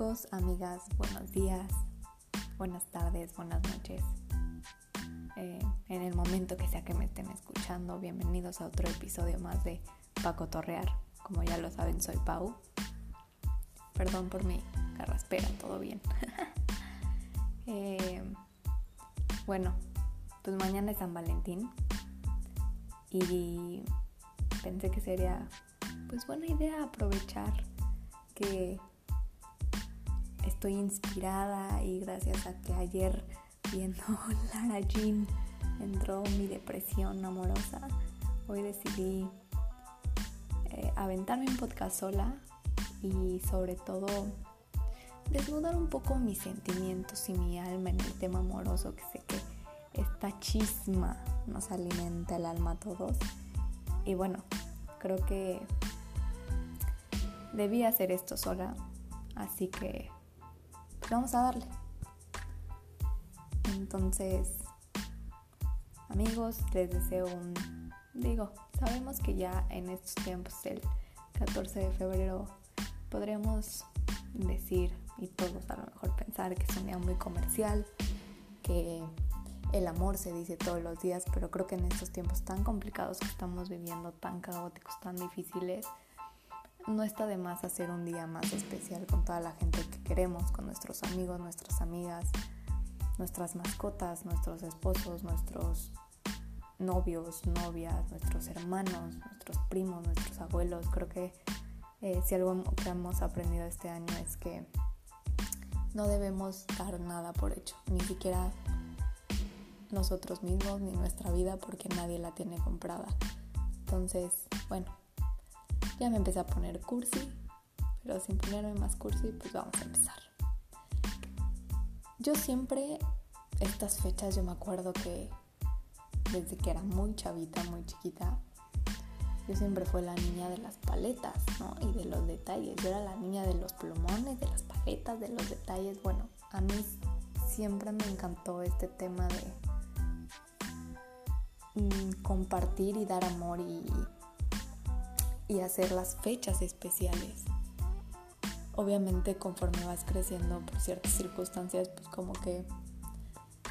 Amigos, amigas, buenos días, buenas tardes, buenas noches. Eh, en el momento que sea que me estén escuchando, bienvenidos a otro episodio más de Paco Torrear. Como ya lo saben, soy Pau. Perdón por mi carraspera, todo bien. Eh, bueno, pues mañana es San Valentín y pensé que sería pues buena idea aprovechar que estoy inspirada y gracias a que ayer viendo Lara Jean entró mi depresión amorosa, hoy decidí eh, aventarme un podcast sola y sobre todo desnudar un poco mis sentimientos y mi alma en el tema amoroso que sé que esta chisma nos alimenta el alma a todos. Y bueno, creo que debí hacer esto sola, así que vamos a darle. Entonces, amigos, les deseo un... Digo, sabemos que ya en estos tiempos, el 14 de febrero, podríamos decir, y todos a lo mejor pensar que es un muy comercial, que el amor se dice todos los días, pero creo que en estos tiempos tan complicados que estamos viviendo, tan caóticos, tan difíciles, no está de más hacer un día más especial con toda la gente que queremos, con nuestros amigos, nuestras amigas, nuestras mascotas, nuestros esposos, nuestros novios, novias, nuestros hermanos, nuestros primos, nuestros abuelos. Creo que eh, si algo que hemos aprendido este año es que no debemos dar nada por hecho, ni siquiera nosotros mismos ni nuestra vida porque nadie la tiene comprada. Entonces, bueno, ya me empecé a poner cursi, pero sin ponerme más cursi, pues vamos a empezar. Yo siempre, estas fechas, yo me acuerdo que desde que era muy chavita, muy chiquita, yo siempre fui la niña de las paletas, ¿no? Y de los detalles. Yo era la niña de los plumones, de las paletas, de los detalles. Bueno, a mí siempre me encantó este tema de mm, compartir y dar amor y y hacer las fechas especiales. Obviamente conforme vas creciendo por ciertas circunstancias, pues como que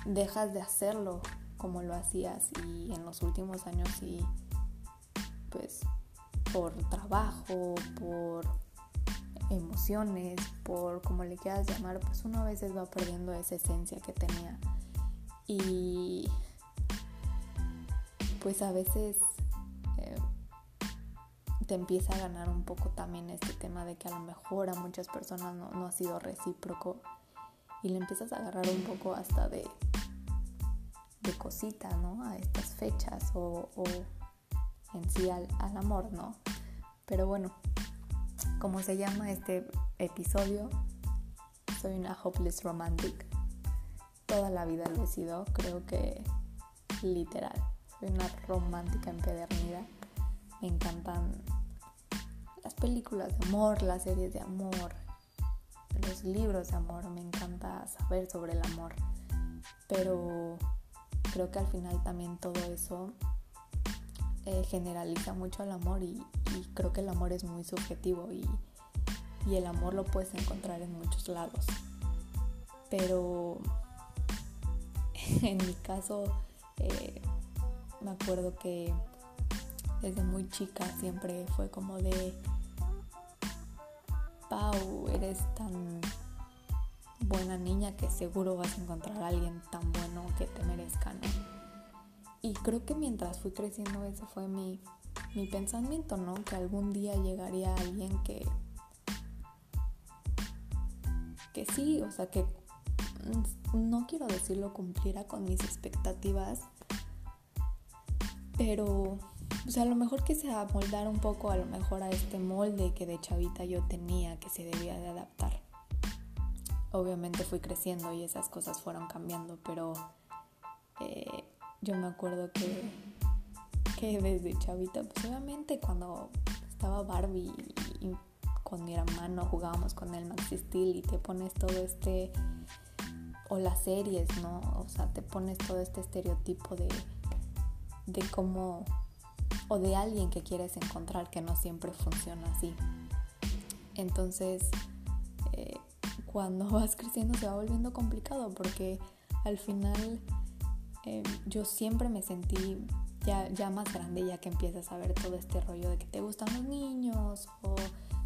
dejas de hacerlo como lo hacías y en los últimos años y pues por trabajo, por emociones, por como le quieras llamar, pues uno a veces va perdiendo esa esencia que tenía. Y pues a veces te empieza a ganar un poco también este tema de que a lo mejor a muchas personas no, ha sido recíproco y le empiezas a agarrar un poco hasta de, de cosita, ¿no? A estas fechas o, en sí al, al amor, ¿no? Pero bueno, como se llama este episodio, soy una hopeless romantic. Toda la vida lo he sido, creo que literal. Soy una romántica empedernida. Me encantan las películas de amor, las series de amor, los libros de amor, me encanta saber sobre el amor, pero creo que al final también todo eso eh, generaliza mucho el amor y, creo que el amor es muy subjetivo y, el amor lo puedes encontrar en muchos lados. Pero en mi caso eh, me acuerdo que desde muy chica siempre fue como de Pau, eres tan buena niña que seguro vas a encontrar a alguien tan bueno que te merezca, ¿no? Y creo que mientras fui creciendo ese fue mi, mi pensamiento, ¿no? Que algún día llegaría alguien que... Que sí, o sea, que no quiero decirlo cumpliera con mis expectativas, pero sea, a lo mejor que se amoldara un poco a lo mejor a este molde que de chavita yo tenía que se debía de adaptar. Obviamente fui creciendo y esas cosas fueron cambiando, pero eh, yo me acuerdo que, que desde chavita, pues obviamente cuando estaba Barbie y, con mi hermano jugábamos con el Maxi Steel y te pones todo este o las series, ¿no? O sea, te pones todo este estereotipo de, de cómo o de alguien que quieres encontrar que no siempre funciona así. Entonces, eh, cuando vas creciendo se va volviendo complicado porque al final em, yo siempre me sentí ya, ya más grande ya que empiezas a ver todo este rollo de que te gustan los niños o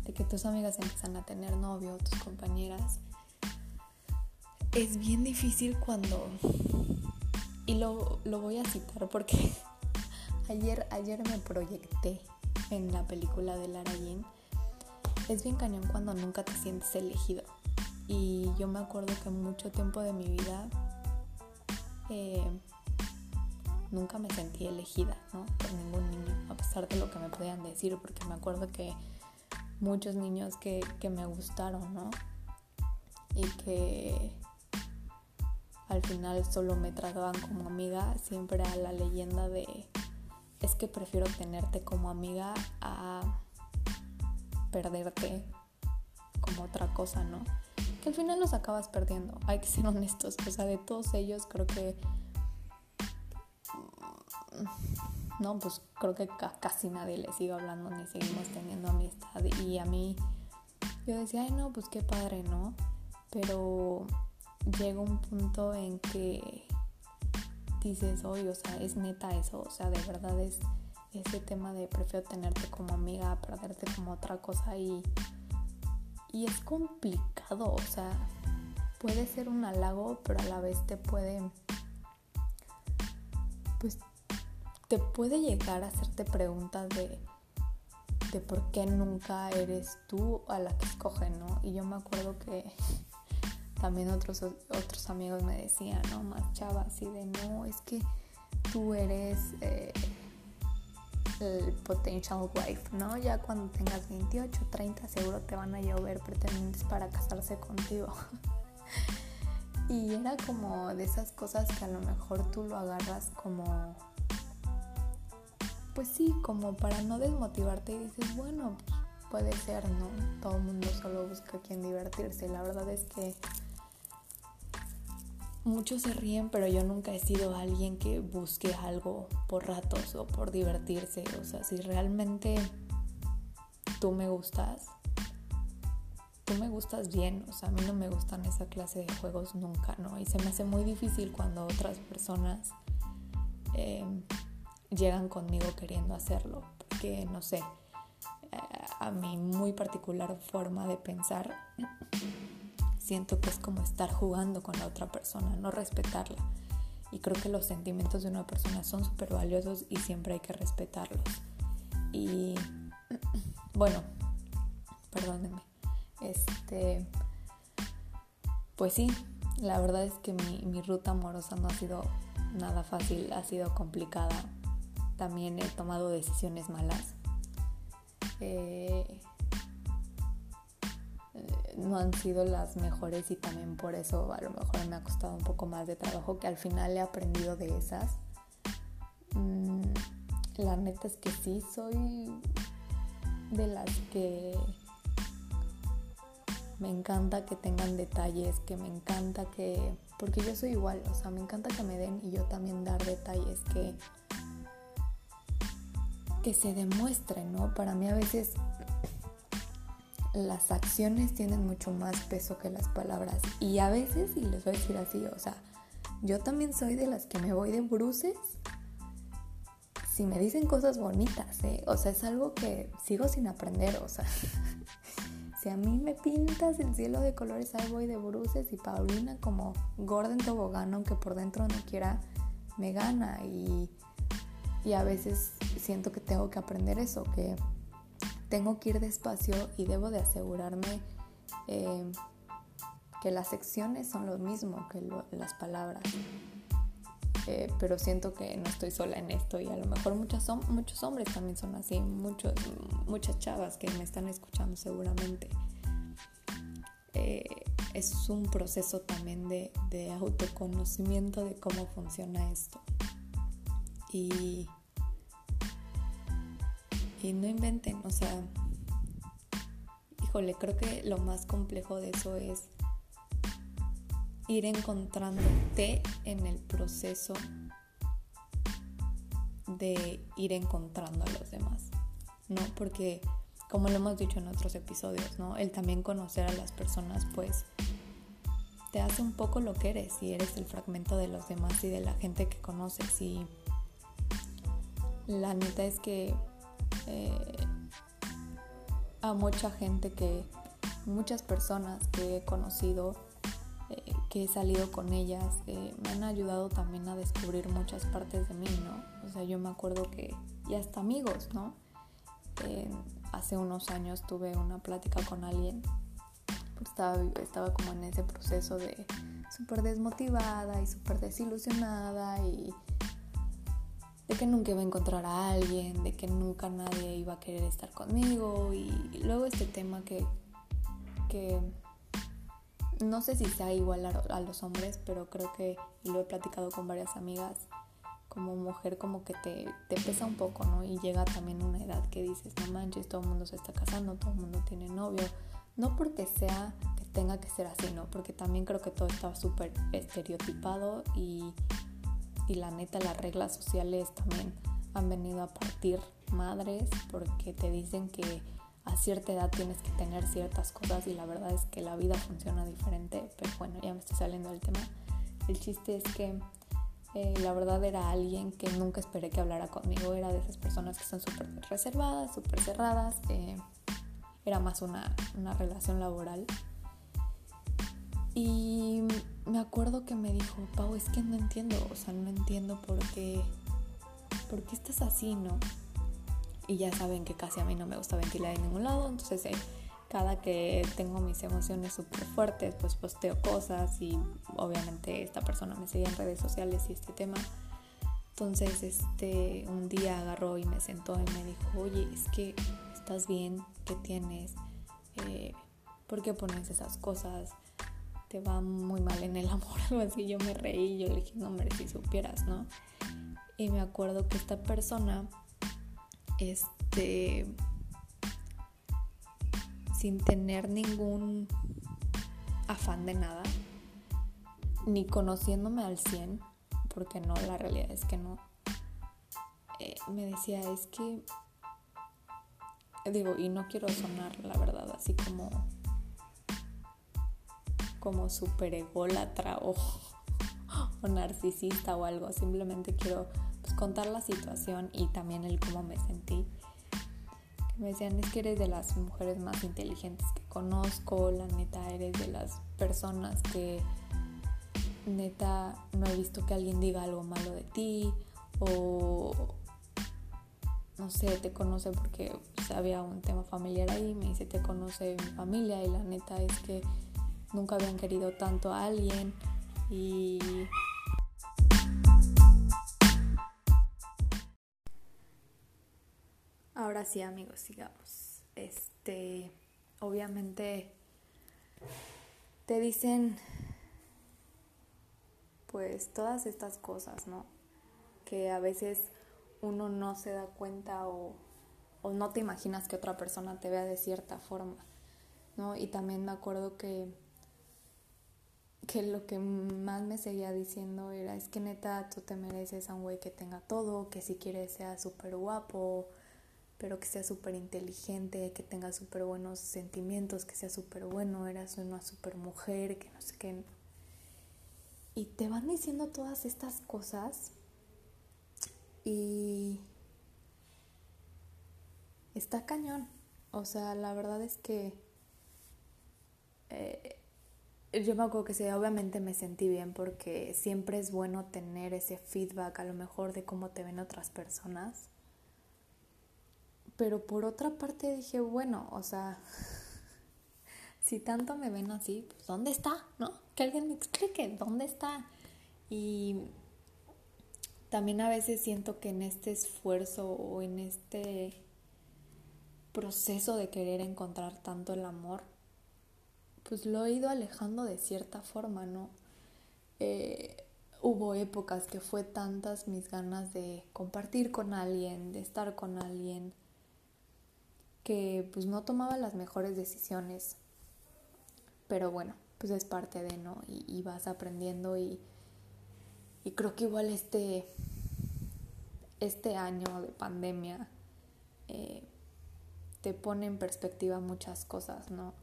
de que tus amigas empiezan a tener novio, tus compañeras. Es bien difícil cuando... Y lo, lo voy a citar porque ayer, ayer me proyecté en la película de Lara Jean. Es bien cañón cuando nunca te sientes elegido. Y yo me acuerdo que mucho tiempo de mi vida eh, nunca me sentí elegida, ¿no? Por ningún niño, a pesar de lo que me podían decir, porque me acuerdo que muchos niños que, que me gustaron, ¿no? Y que al final solo me trataban como amiga, siempre a la leyenda de es que prefiero tenerte como amiga a perderte como otra cosa, ¿no? Que al final los acabas perdiendo, hay que ser honestos, o sea, de todos ellos creo que... No, pues creo que casi nadie le sigo hablando ni seguimos teniendo amistad y a mí yo decía, ay no, pues qué padre, ¿no? Pero llega un punto en que dices, oye, o sea, es neta eso, o sea, de verdad es ese tema de prefiero tenerte como amiga, perderte como otra cosa y, y es complicado, o sea, puede ser un halago, pero a la vez te puede, pues, te puede llegar a hacerte preguntas de, de por qué nunca eres tú a la que escogen, ¿no? Y yo me acuerdo que también otros, otros amigos me decían, ¿no? Más chavas, así de, no, es que tú eres eh, el potential wife, ¿no? Ya cuando tengas 28, 30, seguro te van a llover pretendientes para casarse contigo. y era como de esas cosas que a lo mejor tú lo agarras como, pues sí, como para no desmotivarte y dices, bueno, puede ser, ¿no? Todo el mundo solo busca quien divertirse. La verdad es que muchos se ríen, pero yo nunca he sido alguien que busque algo por ratos o por divertirse. O sea, si realmente tú me gustas, tú me gustas bien. O sea, a mí no me gustan esa clase de juegos nunca, ¿no? Y se me hace muy difícil cuando otras personas em, llegan conmigo queriendo hacerlo. Porque, no sé, eh, a mi muy particular forma de pensar siento que es como estar jugando con la otra persona, no respetarla. Y creo que los sentimientos de una persona son súper valiosos y siempre hay que respetarlos. Y bueno, perdónenme. Este, pues sí, la verdad es que mi, mi ruta amorosa no ha sido nada fácil, ha sido complicada. También he tomado decisiones malas. Eh, no han sido las mejores y también por eso a lo mejor me ha costado un poco más de trabajo que al final he aprendido de esas. Mm, la neta es que sí, soy de las que me encanta que tengan detalles, que me encanta que... Porque yo soy igual, o sea, me encanta que me den y yo también dar detalles que que se demuestren, ¿no? Para mí a veces las acciones tienen mucho más peso que las palabras. Y a veces, y les voy a decir así, o sea, yo también soy de las que me voy de bruces si me dicen cosas bonitas, ¿eh? O sea, es algo que sigo sin aprender, o sea. si a mí me pintas el cielo de colores, ahí voy de bruces y Paulina como Gordon Tobogán, aunque por dentro no quiera, me gana. Y, y a veces siento que tengo que aprender eso, que tengo que ir despacio y debo de asegurarme eh, que las secciones son lo mismo que las palabras. Eh, pero siento que no estoy sola en esto y a lo mejor muchas, muchos hombres también son así, muchos, muchas chavas que me están escuchando seguramente. Eh, es un proceso también de, de autoconocimiento de cómo funciona esto. Y y no inventen, o sea, híjole, creo que lo más complejo de eso es ir encontrándote en el proceso de ir encontrando a los demás, ¿no? Porque como lo hemos dicho en otros episodios, ¿no? El también conocer a las personas, pues te hace un poco lo que eres y eres el fragmento de los demás y de la gente que conoces y la neta es que eh, a mucha gente que muchas personas que he conocido eh, que he salido con ellas eh, me han ayudado también a descubrir muchas partes de mí no o sea yo me acuerdo que y hasta amigos no hace unos años tuve una plática con alguien estaba, estaba como en ese proceso de súper desmotivada y súper desilusionada y de que nunca iba a encontrar a alguien, de que nunca nadie iba a querer estar conmigo y, luego este tema que, que no sé si sea igual a, los hombres, pero creo que lo he platicado con varias amigas, como mujer como que te, te, pesa un poco, ¿no? Y llega también una edad que dices, no manches, todo el mundo se está casando, todo el mundo tiene novio, no porque sea que tenga que ser así, ¿no? Porque también creo que todo está súper estereotipado y, y la neta las reglas sociales también han venido a partir madres porque te dicen que a cierta edad tienes que tener ciertas cosas y la verdad es que la vida funciona diferente, pero bueno, ya me estoy saliendo del tema. El chiste es que eh, la verdad era alguien que nunca esperé que hablara conmigo, era de esas personas que son súper reservadas, súper cerradas. Eh, era más una, relación laboral. Y me acuerdo que me dijo, Pau, es que no entiendo, o sea, no entiendo por qué, por qué estás así, ¿no? Y ya saben que casi a mí no me gusta ventilar en ningún lado, entonces eh, cada que tengo mis emociones súper fuertes, pues posteo cosas y obviamente esta persona me sigue en redes sociales y este tema. Entonces, este, un día agarró y me sentó y me dijo, oye, es que estás bien, qué tienes, eh, por qué pones esas cosas, te va muy mal en el amor, algo así. Yo me reí, yo le dije, no, hombre, si supieras, ¿no? Y me acuerdo que esta persona, este, sin tener ningún afán de nada, ni conociéndome al 100, porque no, la realidad es que no, eh, me decía, es que digo, y no quiero sonar, la verdad, así como como super ególatra o, o narcisista o algo, simplemente quiero pues, contar la situación y también el cómo me sentí. Me decían, es que eres de las mujeres más inteligentes que conozco, la neta, eres de las personas que neta no he visto que alguien diga algo malo de ti o no sé, te conoce porque pues, había un tema familiar ahí, me dice, te conoce mi familia y la neta es que nunca habían querido tanto a alguien y... Ahora sí amigos, sigamos. Este, obviamente te dicen pues todas estas cosas, ¿no? Que a veces uno no se da cuenta o, no te imaginas que otra persona te vea de cierta forma, ¿no? Y también me acuerdo que, que lo que más me seguía diciendo era, es que neta, tú te mereces a un güey que tenga todo, que si quieres sea súper guapo, pero que sea súper inteligente, que tenga súper buenos sentimientos, que sea súper bueno, eras una súper mujer, que no sé qué. Y te van diciendo todas estas cosas y está cañón. O sea, la verdad es que eh, yo me acuerdo que sí, obviamente me sentí bien porque siempre es bueno tener ese feedback a lo mejor de cómo te ven otras personas. Pero por otra parte dije, bueno, o sea, si tanto me ven así, pues ¿dónde está? ¿No? Que alguien me explique, ¿dónde está? Y también a veces siento que en este esfuerzo o en este proceso de querer encontrar tanto el amor, pues lo he ido alejando de cierta forma, ¿no? Eh, hubo épocas que fue tantas mis ganas de compartir con alguien, de estar con alguien, que pues no tomaba las mejores decisiones. Pero bueno, pues es parte de, ¿no? Y, vas aprendiendo y, y creo que igual este, este año de pandemia eh, te pone en perspectiva muchas cosas, ¿no?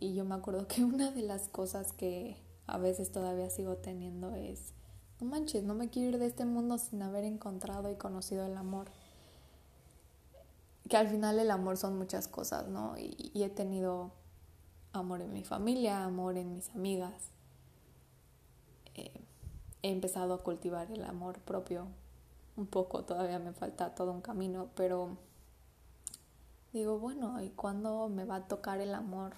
Y yo me acuerdo que una de las cosas que a veces todavía sigo teniendo es, no manches, no me quiero ir de este mundo sin haber encontrado y conocido el amor. Que al final el amor son muchas cosas, ¿no? Y, he tenido amor en mi familia, amor en mis amigas. Eh, he empezado a cultivar el amor propio un poco, todavía me falta todo un camino, pero digo, bueno, ¿y cuándo me va a tocar el amor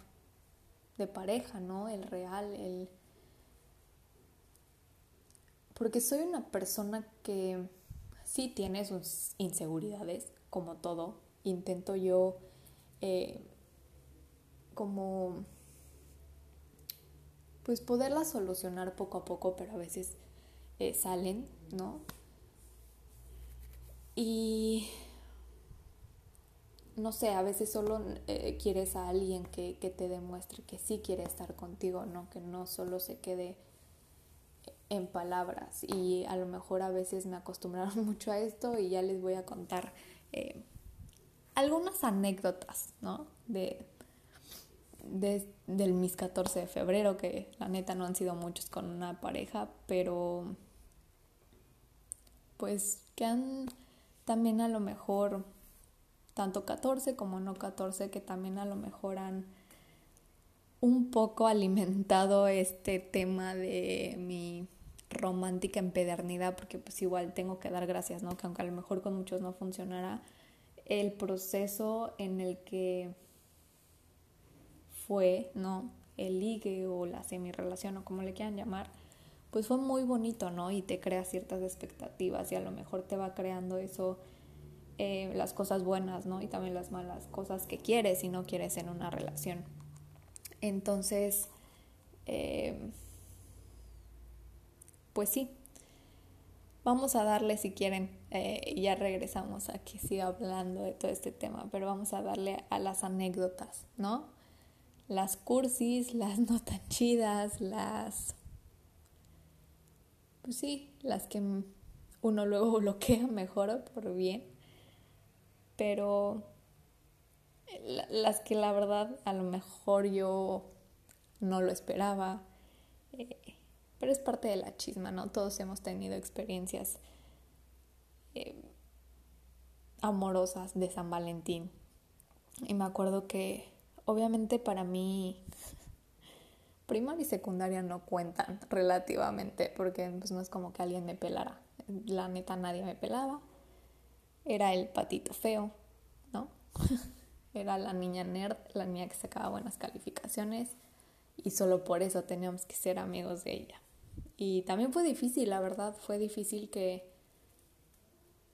de pareja, ¿no? El real, el... Porque soy una persona que sí tiene sus inseguridades, como todo. Intento yo eh, como pues poderlas solucionar poco a poco, pero a veces eh, salen, ¿no? Y no sé, a veces solo eh, quieres a alguien que, que, te demuestre que sí quiere estar contigo, ¿no? Que no solo se quede en palabras. Y a lo mejor a veces me acostumbraron mucho a esto y ya les voy a contar eh, algunas anécdotas, ¿no? De, de, del mis 14 de febrero, que la neta no han sido muchos con una pareja, pero pues que han también a lo mejor tanto 14 como no 14 que también a lo mejor han un poco alimentado este tema de mi romántica empedernidad porque pues igual tengo que dar gracias, ¿no? Que aunque a lo mejor con muchos no funcionará, el proceso en el que fue, ¿no? El ligue o la semi-relación o como le quieran llamar, pues fue muy bonito, ¿no? Y te crea ciertas expectativas y a lo mejor te va creando eso eh, las cosas buenas, ¿no? Y también las malas cosas que quieres y no quieres en una relación. Entonces, eh, pues sí, vamos a darle si quieren, eh, ya regresamos a que siga hablando de todo este tema, pero vamos a darle a las anécdotas, ¿no? Las cursis, las no tan chidas, las... Pues sí, las que uno luego bloquea mejor por bien pero las que la verdad a lo mejor yo no lo esperaba, eh, pero es parte de la chisma, ¿no? Todos hemos tenido experiencias eh, amorosas de San Valentín. Y me acuerdo que obviamente para mí primaria y secundaria no cuentan relativamente porque pues, no es como que alguien me pelara. La neta nadie me pelaba era el patito feo, ¿no? era la niña nerd, la niña que sacaba buenas calificaciones y solo por eso teníamos que ser amigos de ella. Y también fue difícil, la verdad, fue difícil que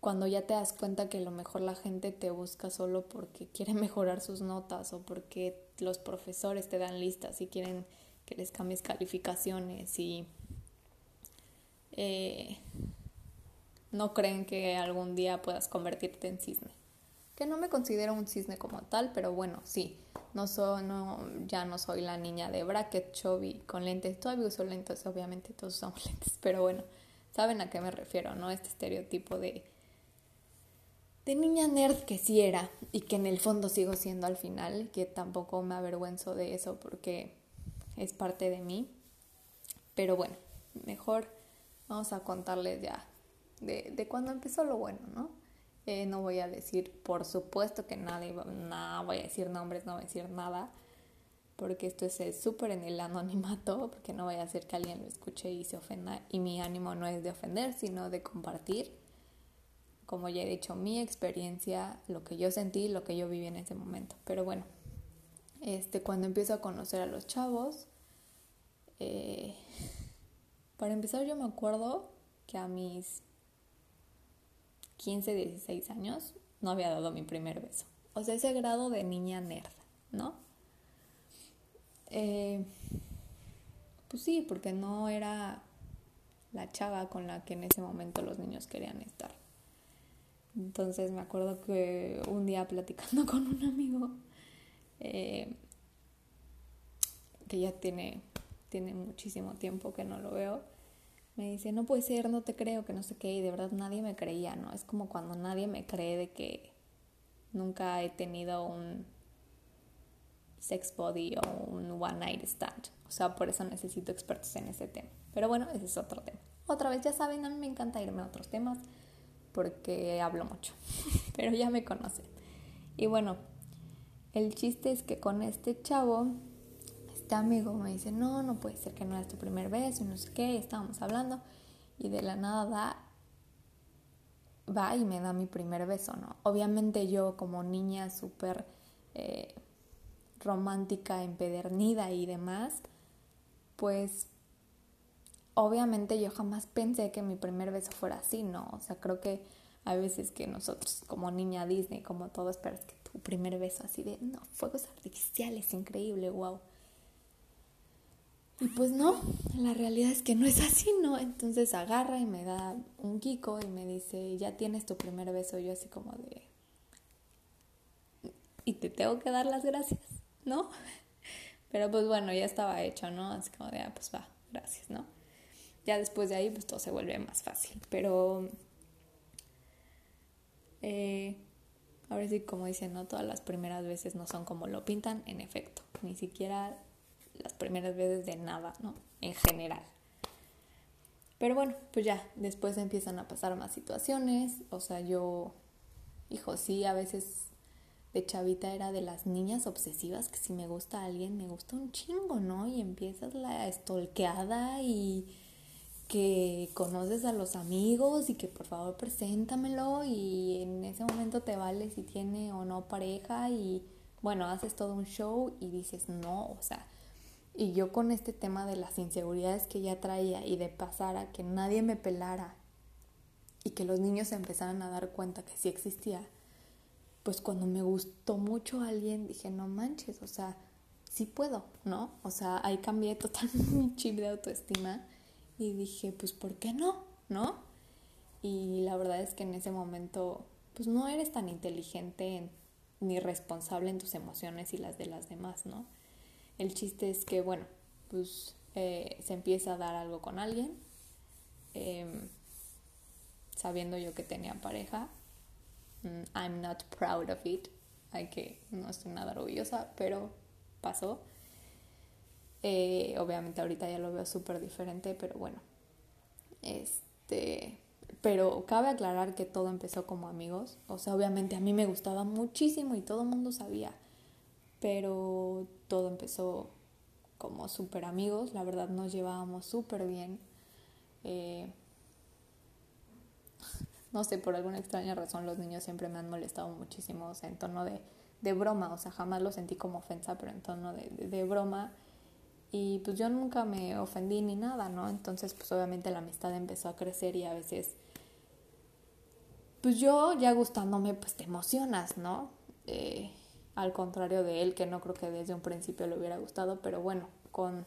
cuando ya te das cuenta que a lo mejor la gente te busca solo porque quiere mejorar sus notas o porque los profesores te dan listas y quieren que les cambies calificaciones y eh, no creen que algún día puedas convertirte en cisne. Que no me considero un cisne como tal, pero bueno, sí. No soy, no, ya no soy la niña de bracket, chubby, con lentes. Todavía uso lentes, obviamente todos usamos lentes, pero bueno, saben a qué me refiero, ¿no? Este estereotipo de, de niña nerd que sí era y que en el fondo sigo siendo al final, que tampoco me avergüenzo de eso porque es parte de mí. Pero bueno, mejor vamos a contarles ya de, de cuando empezó lo bueno, ¿no? Eh, no voy a decir, por supuesto que nadie, nada, voy a decir nombres, no voy a decir nada, porque esto es súper en el anonimato, porque no voy a hacer que alguien lo escuche y se ofenda, y mi ánimo no es de ofender, sino de compartir, como ya he dicho, mi experiencia, lo que yo sentí, lo que yo viví en ese momento. Pero bueno, este, cuando empiezo a conocer a los chavos, eh, para empezar yo me acuerdo que a mis 15, 16 años, no había dado mi primer beso. O sea, ese grado de niña nerd, ¿no? Eh, pues sí, porque no era la chava con la que en ese momento los niños querían estar. Entonces me acuerdo que un día platicando con un amigo, eh, que ya tiene, tiene muchísimo tiempo que no lo veo, me dice, no puede ser, no te creo, que no sé qué, y de verdad nadie me creía, ¿no? Es como cuando nadie me cree de que nunca he tenido un sex body o un one night stand. O sea, por eso necesito expertos en ese tema. Pero bueno, ese es otro tema. Otra vez, ya saben, a mí me encanta irme a otros temas porque hablo mucho, pero ya me conocen. Y bueno, el chiste es que con este chavo, este amigo me dice, no, no puede ser que no es tu primer beso y no sé qué, estábamos hablando y de la nada va y me da mi primer beso, ¿no? Obviamente yo como niña súper eh, romántica, empedernida y demás, pues obviamente yo jamás pensé que mi primer beso fuera así, ¿no? O sea, creo que hay veces que nosotros como niña Disney, como todo, esperas que tu primer beso así de, no, fuegos artificiales, increíble, wow. Y pues no, la realidad es que no es así, ¿no? Entonces agarra y me da un kiko y me dice, ya tienes tu primer beso. Yo así como de... Y te tengo que dar las gracias, ¿no? Pero pues bueno, ya estaba hecho, ¿no? Así como de, ah, pues va, gracias, ¿no? Ya después de ahí, pues todo se vuelve más fácil. Pero... Eh, ahora sí, como dicen, ¿no? Todas las primeras veces no son como lo pintan, en efecto. Ni siquiera las primeras veces de nada, ¿no? En general. Pero bueno, pues ya, después empiezan a pasar más situaciones. O sea, yo, hijo, sí, a veces de chavita era de las niñas obsesivas que si me gusta alguien, me gusta un chingo, ¿no? Y empiezas la estolqueada y que conoces a los amigos y que por favor preséntamelo y en ese momento te vale si tiene o no pareja y bueno, haces todo un show y dices no, o sea, y yo con este tema de las inseguridades que ya traía y de pasar a que nadie me pelara y que los niños se empezaran a dar cuenta que sí existía, pues cuando me gustó mucho alguien dije, no manches, o sea, sí puedo, ¿no? O sea, ahí cambié totalmente mi chip de autoestima y dije, pues ¿por qué no? ¿No? Y la verdad es que en ese momento, pues no eres tan inteligente ni responsable en tus emociones y las de las demás, ¿no? El chiste es que, bueno, pues eh, se empieza a dar algo con alguien, em, sabiendo yo que tenía pareja. Mm, I'm not proud of it, hay que, no estoy nada orgullosa, pero pasó. Eh, obviamente ahorita ya lo veo súper diferente, pero bueno. Este, pero cabe aclarar que todo empezó como amigos. O sea, obviamente a mí me gustaba muchísimo y todo el mundo sabía pero todo empezó como súper amigos, la verdad nos llevábamos súper bien. Eh, no sé, por alguna extraña razón los niños siempre me han molestado muchísimo, en tono de, de broma, o sea, jamás lo sentí como ofensa, pero en tono de, de, broma. Y pues yo nunca me ofendí ni nada, ¿no? Entonces, pues obviamente la amistad empezó a crecer y a veces, pues yo ya gustándome, pues te emocionas, ¿no? Eh, al contrario de él, que no creo que desde un principio le hubiera gustado, pero bueno, con,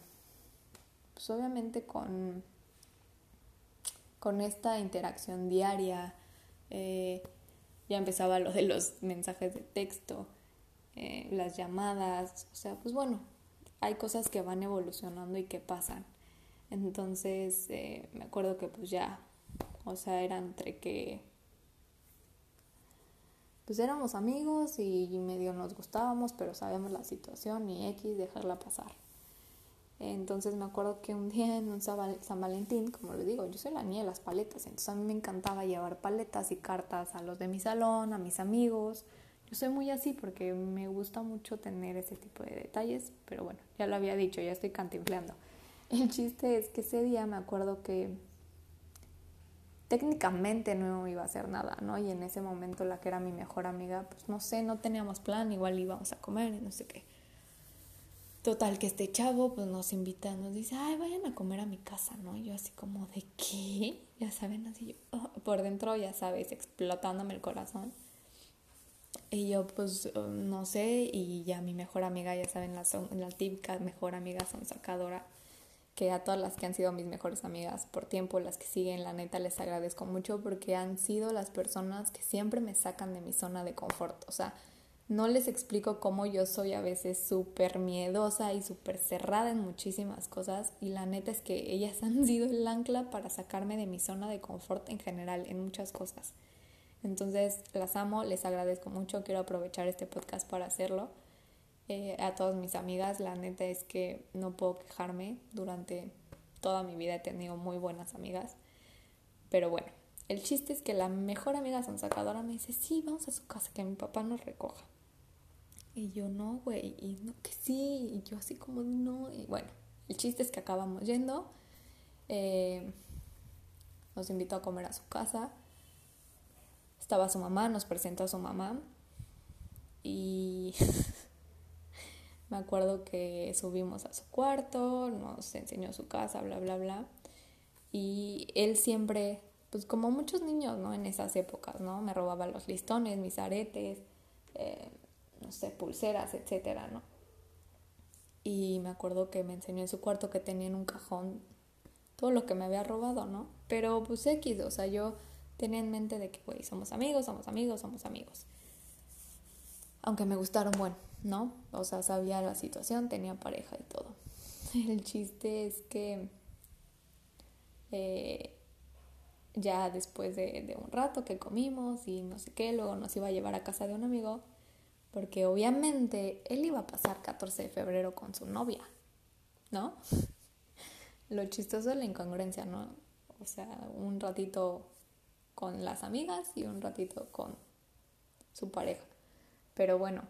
pues obviamente con, con esta interacción diaria, eh, ya empezaba lo de los mensajes de texto, eh, las llamadas, o sea, pues bueno, hay cosas que van evolucionando y que pasan. Entonces, eh, me acuerdo que pues ya, o sea, era entre que pues éramos amigos y medio nos gustábamos, pero sabíamos la situación y X dejarla pasar. Entonces me acuerdo que un día en un San Valentín, como le digo, yo soy la niña de las paletas, entonces a mí me encantaba llevar paletas y cartas a los de mi salón, a mis amigos. Yo soy muy así porque me gusta mucho tener ese tipo de detalles, pero bueno, ya lo había dicho, ya estoy cantinfleando. El chiste es que ese día me acuerdo que técnicamente no iba a hacer nada, ¿no? Y en ese momento la que era mi mejor amiga, pues no sé, no teníamos plan, igual íbamos a comer y no sé qué. Total, que este chavo pues nos invita, nos dice, ay, vayan a comer a mi casa, ¿no? Y yo así como, ¿de qué? Ya saben, así yo, por dentro, ya sabes, explotándome el corazón. Y yo pues no sé, y ya mi mejor amiga, ya saben, la, la típica mejor amiga son sacadora que a todas las que han sido mis mejores amigas por tiempo, las que siguen, la neta les agradezco mucho porque han sido las personas que siempre me sacan de mi zona de confort. O sea, no les explico cómo yo soy a veces súper miedosa y súper cerrada en muchísimas cosas y la neta es que ellas han sido el ancla para sacarme de mi zona de confort en general, en muchas cosas. Entonces las amo, les agradezco mucho, quiero aprovechar este podcast para hacerlo Eh, a todas mis amigas, la neta es que no puedo quejarme. Durante toda mi vida he tenido muy buenas amigas. Pero bueno, el chiste es que la mejor amiga sonsacadora me dice, sí, vamos a su casa, que mi papá nos recoja. Y yo, no, güey, y no, que sí, y yo así como, no, y bueno, el chiste es que acabamos yendo. Eh, nos invitó a comer a su casa. Estaba su mamá, nos presentó a su mamá. Y me acuerdo que subimos a su cuarto, nos enseñó su casa, bla, bla, bla. Y él siempre pues como muchos niños, ¿no? En esas épocas, ¿no? Me robaba los listones, mis aretes, eh, no sé, pulseras, etcétera, ¿no? Y me acuerdo que me enseñó en su cuarto que tenía en un cajón todo lo que me había robado, ¿no? Pero pues X, o sea, yo tenía en mente de que, güey, somos amigos, somos amigos, somos amigos. Aunque me gustaron, bueno, ¿no? O sea, sabía la situación, tenía pareja y todo. El chiste es que eh, ya después de, un rato que comimos y no sé qué, luego nos iba a llevar a casa de un amigo, porque obviamente él iba a pasar 14 de febrero con su novia, ¿no? Lo chistoso es la incongruencia, ¿no? O sea, un ratito con las amigas y un ratito con su pareja. Pero bueno,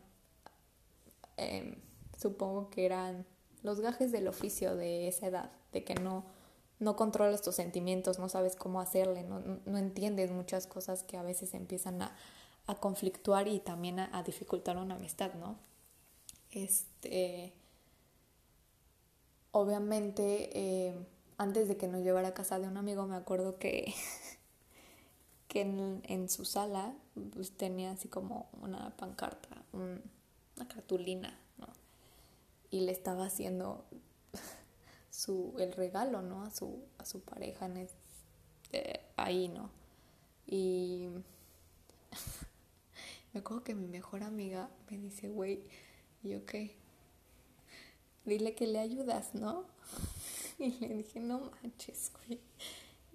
em, supongo que eran los gajes del oficio de esa edad, de que no no controlas tus sentimientos, no sabes cómo hacerle, no, entiendes muchas cosas que a veces empiezan a, conflictuar y también a, dificultar una amistad, ¿no? Este, obviamente, eh, antes de que nos llevara a casa de un amigo, me acuerdo que, que en, su sala pues, tenía así como una pancarta, una cartulina, ¿no? Y le estaba haciendo su, el regalo, ¿no? A su, a su pareja en eh, ahí, ¿no? Y me acuerdo que mi mejor amiga me dice, güey, ¿y yo qué? Dile que le ayudas, ¿no? Y le dije, no manches, güey.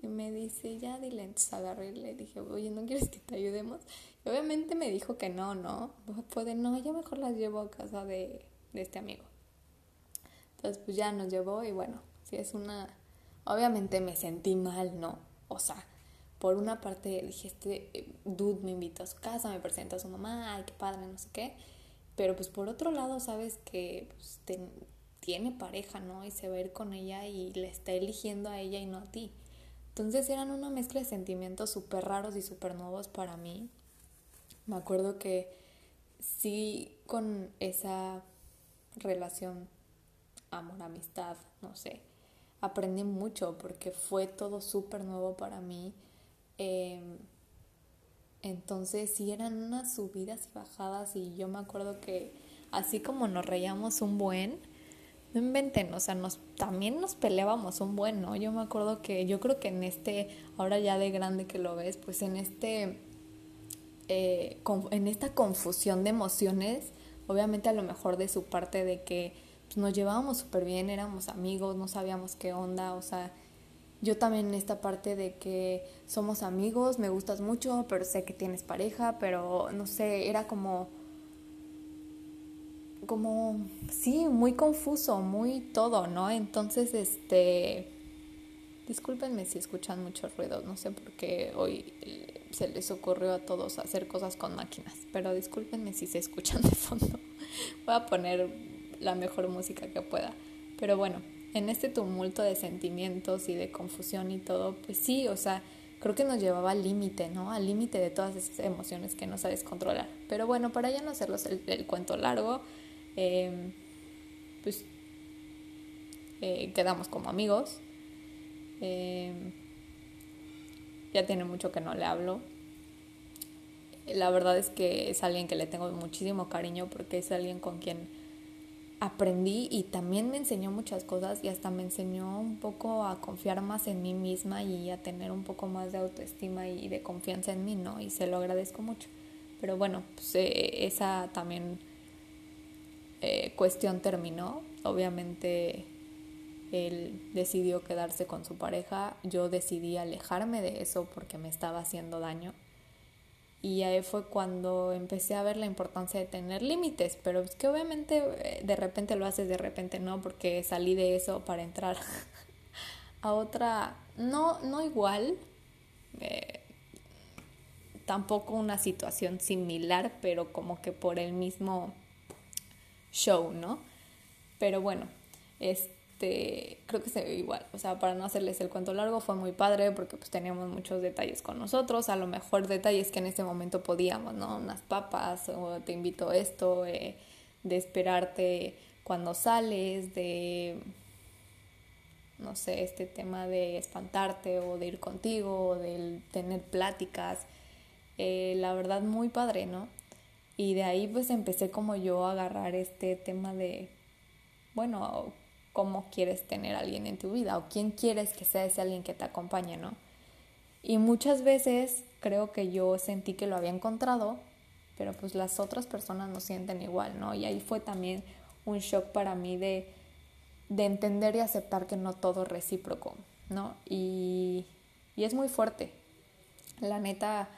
Y me dice, ya dile, entonces agarré y le dije, oye, ¿no quieres que te ayudemos? Y obviamente me dijo que no, ¿no? Puede, no, yo mejor las llevo a casa de, de este amigo. Entonces, pues ya nos llevó y bueno, si es una... Obviamente me sentí mal, ¿no? O sea, por una parte dije, este dude me invitó a su casa, me presentó a su mamá, ay, qué padre, no sé qué. Pero pues por otro lado, sabes que pues, tiene pareja, ¿no? Y se va a ir con ella y le está eligiendo a ella y no a ti. Entonces eran una mezcla de sentimientos súper raros y súper nuevos para mí. Me acuerdo que sí con esa relación amor, amistad, no sé. Aprendí mucho porque fue todo súper nuevo para mí. Em, entonces sí eran unas subidas y bajadas y yo me acuerdo que así como nos reíamos un buen, no inventen, o sea, nos, también nos peleábamos un buen, ¿no? Yo me acuerdo que yo creo que en este, ahora ya de grande que lo ves, pues en este, eh, en esta confusión de emociones, obviamente a lo mejor de su parte de que pues, nos llevábamos súper bien, éramos amigos, no sabíamos qué onda, o sea, yo también en esta parte de que somos amigos, me gustas mucho, pero sé que tienes pareja, pero no sé, era como, como, sí, muy confuso, muy todo, ¿no? Entonces, este, discúlpenme si escuchan muchos ruidos, no sé por qué hoy se les ocurrió a todos hacer cosas con máquinas, pero discúlpenme si se escuchan de fondo. Voy a poner la mejor música que pueda. Pero bueno, en este tumulto de sentimientos y de confusión y todo, pues sí, o sea, creo que nos llevaba al límite, ¿no? Al límite de todas esas emociones que no sabes controlar. Pero bueno, para ya no hacerlos el, cuento largo, em, pues eh, quedamos como amigos. Em, ya tiene mucho que no le hablo. La verdad es que es alguien que le tengo muchísimo cariño porque es alguien con quien aprendí y también me enseñó muchas cosas y hasta me enseñó un poco a confiar más en mí misma y a tener un poco más de autoestima y de confianza en mí, ¿no? Y se lo agradezco mucho. Pero bueno, pues eh, esa también eh, cuestión terminó. Obviamente él decidió quedarse con su pareja, yo decidí alejarme de eso porque me estaba haciendo daño. Y ahí fue cuando empecé a ver la importancia de tener límites, pero es que obviamente eh, de repente lo haces, de repente no, porque salí de eso para entrar a otra, no, no igual, eh, tampoco una situación similar, pero como que por el mismo show, ¿no? Pero bueno, este este, creo que se ve igual, o sea, para no hacerles el cuento largo, fue muy padre porque pues teníamos muchos detalles con nosotros, a lo mejor detalles que en ese momento podíamos, ¿no? Unas papas, o te invito a esto, eh, de esperarte cuando sales, de, no sé, este tema de espantarte o de ir contigo, o de tener pláticas, eh, la verdad muy padre, ¿no? Y de ahí pues empecé como yo a agarrar este tema de, bueno, cómo quieres tener a alguien en tu vida o quién quieres que sea ese alguien que te acompañe, ¿no? Y muchas veces creo que yo sentí que lo había encontrado, pero pues las otras personas no sienten igual, ¿no? Y ahí fue también un shock para mí de, de entender y aceptar que no todo es recíproco, ¿no? Y, y es muy fuerte. La neta,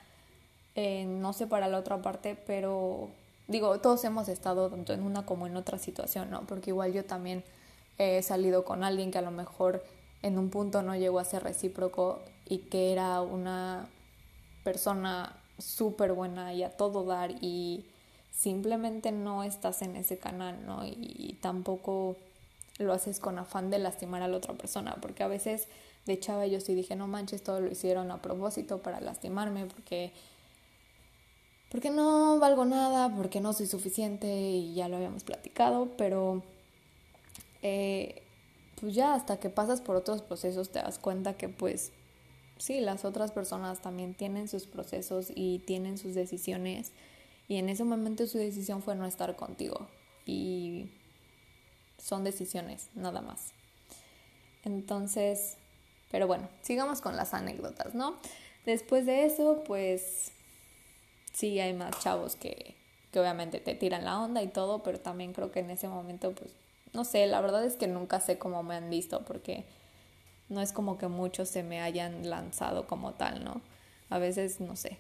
eh, no sé para la otra parte, pero digo, todos hemos estado tanto en una como en otra situación, ¿no? Porque igual yo también he salido con alguien que a lo mejor en un punto no llegó a ser recíproco y que era una persona súper buena y a todo dar y simplemente no estás en ese canal, ¿no? Y, tampoco lo haces con afán de lastimar a la otra persona, porque a veces de chava yo sí dije, no manches, todo lo hicieron a propósito para lastimarme, porque porque no valgo nada, porque no soy suficiente y ya lo habíamos platicado, pero eh, pues ya hasta que pasas por otros procesos te das cuenta que pues sí, las otras personas también tienen sus procesos y tienen sus decisiones y en ese momento su decisión fue no estar contigo y son decisiones, nada más. Entonces, pero bueno, sigamos con las anécdotas, ¿no? Después de eso, pues sí hay más chavos que, que obviamente te tiran la onda y todo, pero también creo que en ese momento pues no sé, la verdad es que nunca sé cómo me han visto porque no es como que muchos se me hayan lanzado como tal, ¿no? A veces, no sé,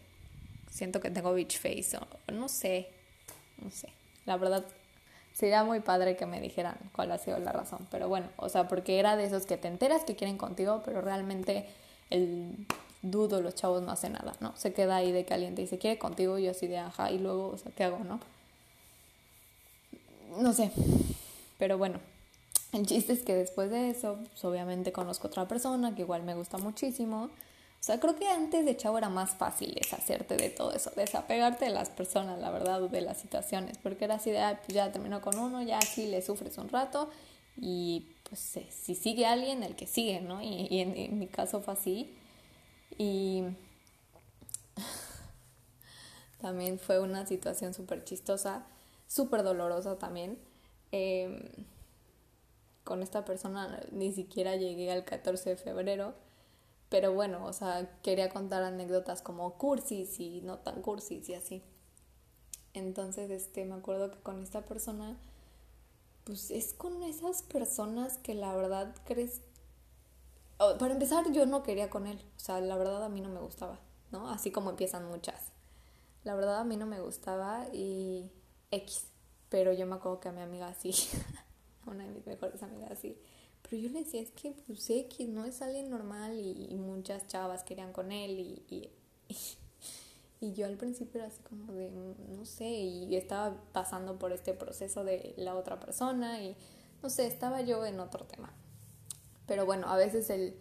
siento que tengo beach face o no sé, no sé. La verdad, sería muy padre que me dijeran cuál ha sido la razón, pero bueno, o sea, porque era de esos que te enteras que quieren contigo, pero realmente el dudo, los chavos no hacen nada, ¿no? Se queda ahí de caliente y se quiere contigo yo así de ajá, y luego, o sea, ¿qué hago, no? No sé, pero bueno, el chiste es que después de eso, pues obviamente conozco otra persona que igual me gusta muchísimo. O sea, creo que antes de chavo era más fácil deshacerte de todo eso, desapegarte de las personas, la verdad, de las situaciones, porque era así de, pues ya terminó con uno, ya así le sufres un rato y pues si sigue alguien, el que sigue, ¿no? Y, en, mi caso fue así. Y también fue una situación súper chistosa, súper dolorosa también Em, con esta persona ni siquiera llegué al 14 de febrero, pero bueno, o sea, quería contar anécdotas como cursis y no tan cursis y así. Entonces, este, me acuerdo que con esta persona, pues es con esas personas que la verdad crees... para empezar, yo no quería con él, o sea, la verdad a mí no me gustaba, ¿no? Así como empiezan muchas. La verdad a mí no me gustaba y X. Pero yo me acuerdo que a mi amiga sí, una de mis mejores amigas sí. Pero yo le decía, es que pues X no es alguien normal y, muchas chavas querían con él y, y, y, yo al principio era así como de, no sé, y estaba pasando por este proceso de la otra persona y no sé, estaba yo en otro tema. Pero bueno, a veces el,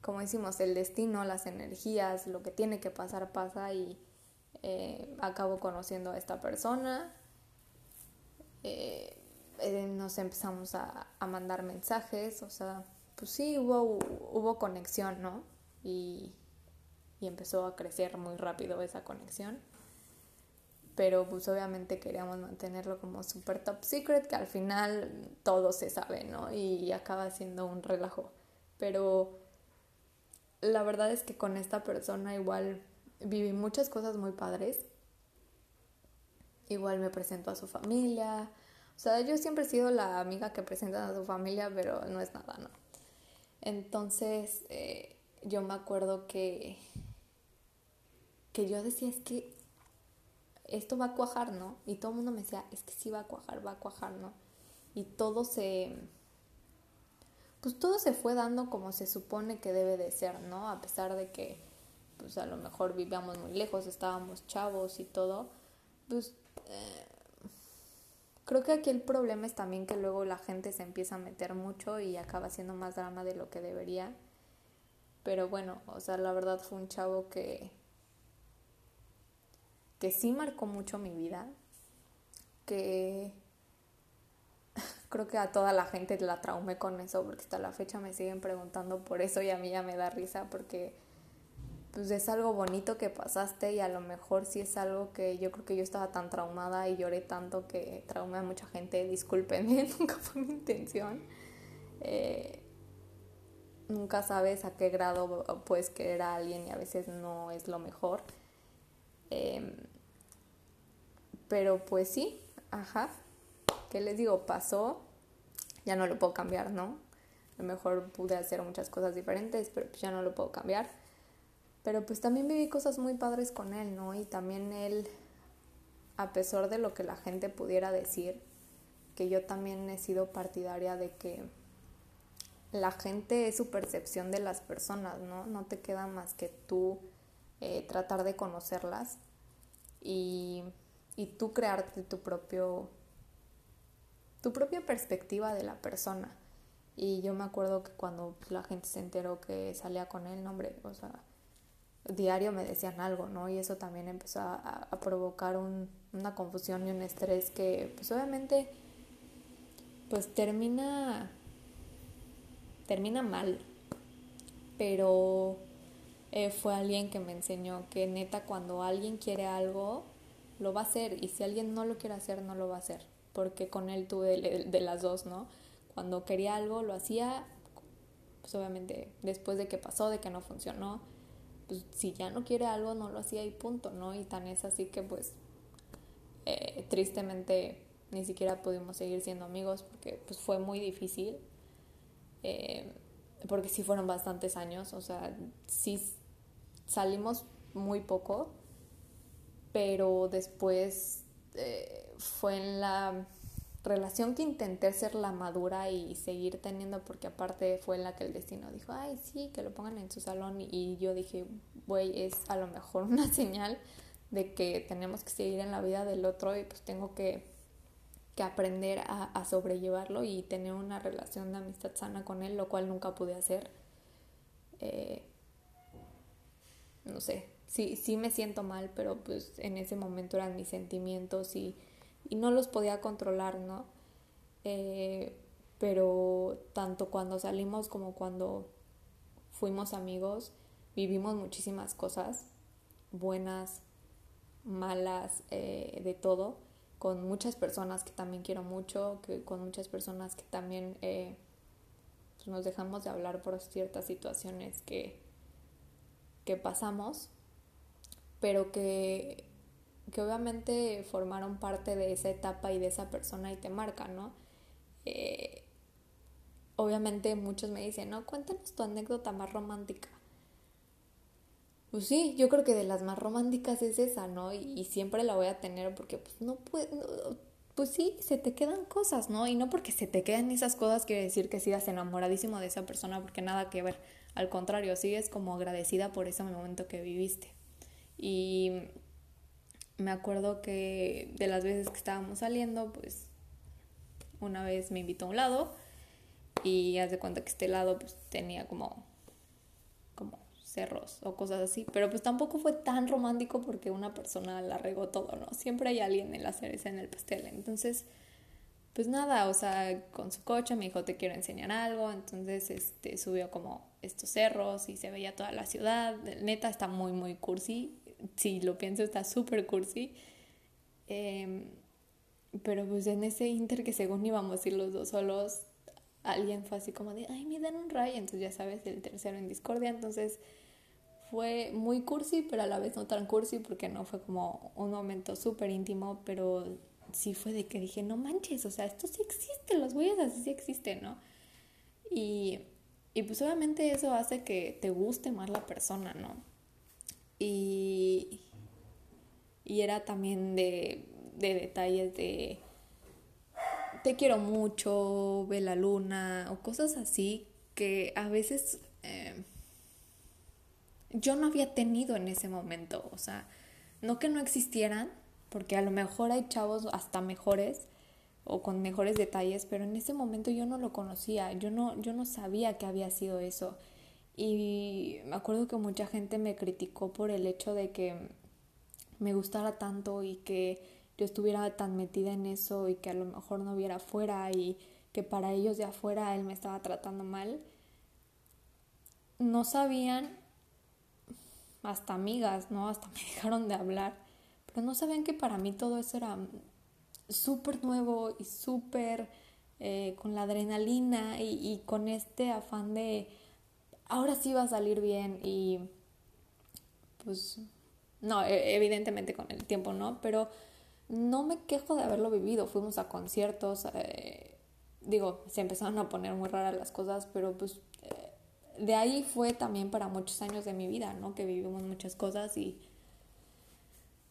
como decimos, el destino, las energías, lo que tiene que pasar pasa y eh, acabo conociendo a esta persona eh, eh, nos empezamos a, mandar mensajes, o sea, pues sí, hubo, hubo conexión, ¿no? Y, y empezó a crecer muy rápido esa conexión. Pero pues obviamente queríamos mantenerlo como super top secret, que al final todo se sabe, ¿no? Y acaba siendo un relajo. Pero la verdad es que con esta persona igual viví muchas cosas muy padres igual me presento a su familia. O sea, yo siempre he sido la amiga que presenta a su familia, pero no es nada, ¿no? Entonces, eh, yo me acuerdo que, que yo decía, es que esto va a cuajar, ¿no? Y todo el mundo me decía, es que sí va a cuajar, va a cuajar, ¿no? Y todo se, pues todo se fue dando como se supone que debe de ser, ¿no? A pesar de que, pues a lo mejor vivíamos muy lejos, estábamos chavos y todo, pues eh, creo que aquí el problema es también que luego la gente se empieza a meter mucho y acaba siendo más drama de lo que debería. Pero bueno, o sea, la verdad fue un chavo que que sí marcó mucho mi vida, que creo que a toda la gente la traumé con eso, porque hasta la fecha me siguen preguntando por eso y a mí ya me da risa porque pues es algo bonito que pasaste y a lo mejor sí es algo que yo creo que yo estaba tan traumada y lloré tanto que traumé a mucha gente, discúlpenme, nunca fue mi intención. Eh, nunca sabes a qué grado puedes querer a alguien y a veces no es lo mejor. Eh, pero pues sí, ajá. ¿Qué les digo? Pasó, ya no lo puedo cambiar, ¿no? A lo mejor pude hacer muchas cosas diferentes, pero pues ya no lo puedo cambiar. Pero pues también viví cosas muy padres con él, ¿no? Y también él, a pesar de lo que la gente pudiera decir, que yo también he sido partidaria de que la gente es su percepción de las personas, ¿no? No te queda más que tú eh, tratar de conocerlas y y tú crearte tu propio tu propia perspectiva de la persona. Y yo me acuerdo que cuando la gente se enteró que salía con él, hombre, o sea, diario me decían algo, ¿no? Y eso también empezó a, provocar una confusión y un estrés que, pues obviamente, pues termina, termina mal. Pero eh, fue alguien que me enseñó que neta cuando alguien quiere algo, lo va a hacer y si alguien no lo quiere hacer, no lo va a hacer, porque con él tuve de, las dos, ¿no? Cuando quería algo, lo hacía, pues obviamente después de que pasó, de que no funcionó, pues si ya no quiere algo, no lo hacía y punto, ¿no? Y tan es así que pues eh, tristemente ni siquiera pudimos seguir siendo amigos porque pues fue muy difícil, eh, porque sí fueron bastantes años, o sea, sí salimos muy poco, pero después eh, fue en la relación que intenté ser la madura y seguir teniendo, porque aparte fue en la que el destino dijo, ay, sí, que lo pongan en su salón, y yo dije, güey, es a lo mejor una señal de que tenemos que seguir en la vida del otro y pues tengo que, que aprender a, a, sobrellevarlo y tener una relación de amistad sana con él, lo cual nunca pude hacer. Eh, no sé, sí, sí me siento mal, pero pues en ese momento eran mis sentimientos y, y no los podía controlar, ¿no? Eh, pero tanto cuando salimos como cuando fuimos amigos, vivimos muchísimas cosas, buenas, malas, eh, de todo, con muchas personas que también quiero mucho, que, con muchas personas que también eh, pues nos dejamos de hablar por ciertas situaciones que, que pasamos pero que, que obviamente formaron parte de esa etapa y de esa persona y te marcan, ¿no? Eh, obviamente muchos me dicen, no, cuéntanos tu anécdota más romántica. Pues sí, yo creo que de las más románticas es esa, ¿no? Y, siempre la voy a tener porque pues no puedo, pues sí, se te quedan cosas, ¿no? Y no porque se te quedan esas cosas quiere decir que sigas enamoradísimo de esa persona porque nada que ver. Al contrario, sigues como agradecida por ese momento que viviste. Y me acuerdo que de las veces que estábamos saliendo, pues una vez me invitó a un lado y haz de cuenta que este lado pues tenía como como cerros o cosas así, pero pues tampoco fue tan romántico porque una persona la regó todo, ¿no? Siempre hay alguien en la cereza en el pastel. Entonces, pues nada, o sea, con su coche me dijo, "Te quiero enseñar algo." Entonces, este subió como estos cerros y se veía toda la ciudad. Neta está muy muy cursi si lo pienso está súper cursi. Em, pero pues en ese inter que según íbamos a ir los dos solos, alguien fue así como de, ay, me dan un ray, entonces ya sabes, el tercero en discordia, entonces fue muy cursi, pero a la vez no tan cursi porque no fue como un momento súper íntimo, pero sí fue de que dije, no manches, o sea, esto sí existe, los güeyes así sí existen, ¿no? Y, y pues obviamente eso hace que te guste más la persona, ¿no? Y, y era también de, de detalles de te quiero mucho, ve la luna o cosas así que a veces eh, yo no había tenido en ese momento. O sea, no que no existieran, porque a lo mejor hay chavos hasta mejores o con mejores detalles, pero en ese momento yo no lo conocía, yo no, yo no sabía que había sido eso. Y me acuerdo que mucha gente me criticó por el hecho de que me gustara tanto y que yo estuviera tan metida en eso y que a lo mejor no viera afuera y que para ellos de afuera él me estaba tratando mal. No sabían, hasta amigas, ¿no? Hasta me dejaron de hablar, pero no sabían que para mí todo eso era súper nuevo y súper eh, con la adrenalina y, y con este afán de ahora sí va a salir bien y pues no, e, evidentemente con el tiempo no, pero no me quejo de haberlo vivido. Fuimos a conciertos, eh, digo, se empezaron a poner muy raras las cosas, pero pues eh, de ahí fue también para muchos años de mi vida, ¿no? Que vivimos muchas cosas y,